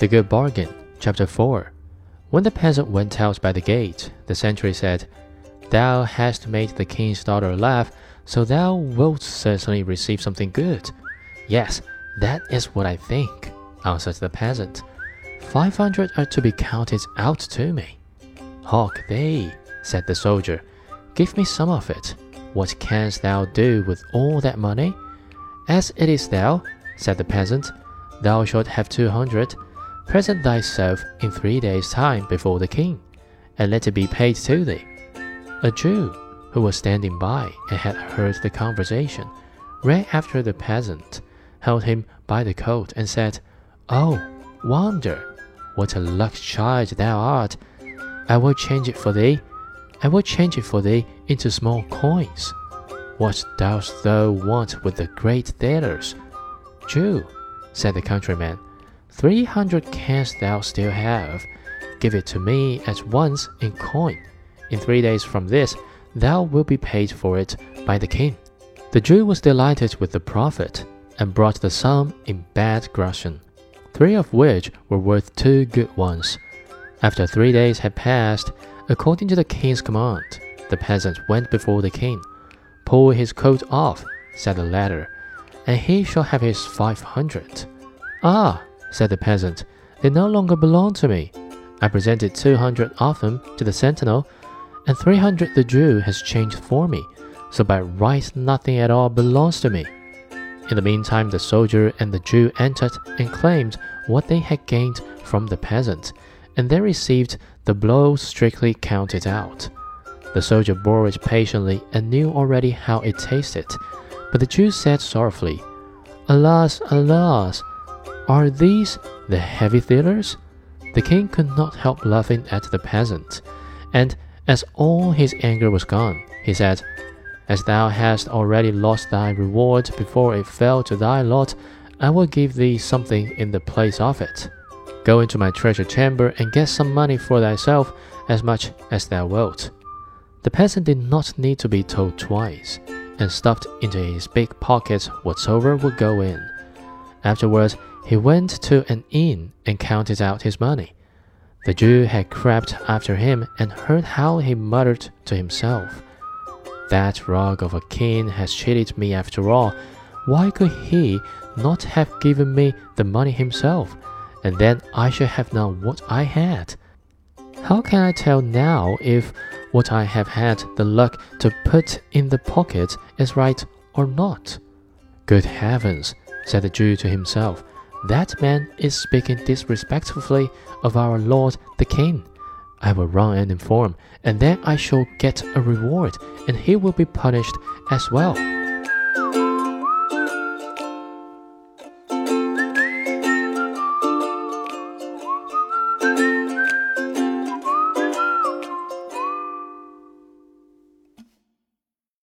The Good Bargain, Chapter 4 When the peasant went out by the gate, the sentry said, Thou hast made the king's daughter laugh, so thou wilt certainly receive something good. Yes, that is what I think, answered the peasant. Five hundred are to be counted out to me. Hark thee, said the soldier, give me some of it. What canst thou do with all that money? As it is thou, said the peasant, thou shalt have two hundred. Present thyself in three days' time before the king, and let it be paid to thee. A Jew, who was standing by and had heard the conversation, ran after the peasant, held him by the coat, and said, Oh, wonder, what a luck child thou art! I will change it for thee. I will change it for thee into small coins. What dost thou want with the great thalers? Jew, said the countryman, three hundred canst thou still have. Give it to me at once in coin. In three days from this, thou wilt be paid for it by the king. The Jew was delighted with the profit, and brought the sum in bad groschen, three of which were worth two good ones. After three days had passed, according to the king's command, the peasant went before the king. Pull his coat off, said the latter, and he shall have his five hundred. Ah, said the peasant, they no longer belong to me. I presented two hundred of them to the sentinel, and three hundred the Jew has changed for me, so by right nothing at all belongs to me. In the meantime, the soldier and the Jew entered and claimed what they had gained from the peasant, and they received the blow strictly counted out. The soldier bore it patiently and knew already how it tasted, but the Jew said sorrowfully, Alas, alas, are these the heavy thalers? The king could not help laughing at the peasant, and as all his anger was gone, he said, As thou hast already lost thy reward before it fell to thy lot, I will give thee something in the place of it. Go into my treasure chamber and get some money for thyself, as much as thou wilt. The peasant did not need to be told twice, and stuffed into his big pockets whatsoever would go in. Afterwards, he went to an inn and counted out his money. The Jew had crept after him and heard how he muttered to himself, That rogue of a king has cheated me after all. Why could he not have given me the money himself, and then I should have known what I had? How can I tell now if what I have had the luck to put in the pocket is right or not? Good heavens, said the Jew to himself, that man is speaking disrespectfully of our Lord the King. I will run and inform, and then I shall get a reward, and he will be punished as well.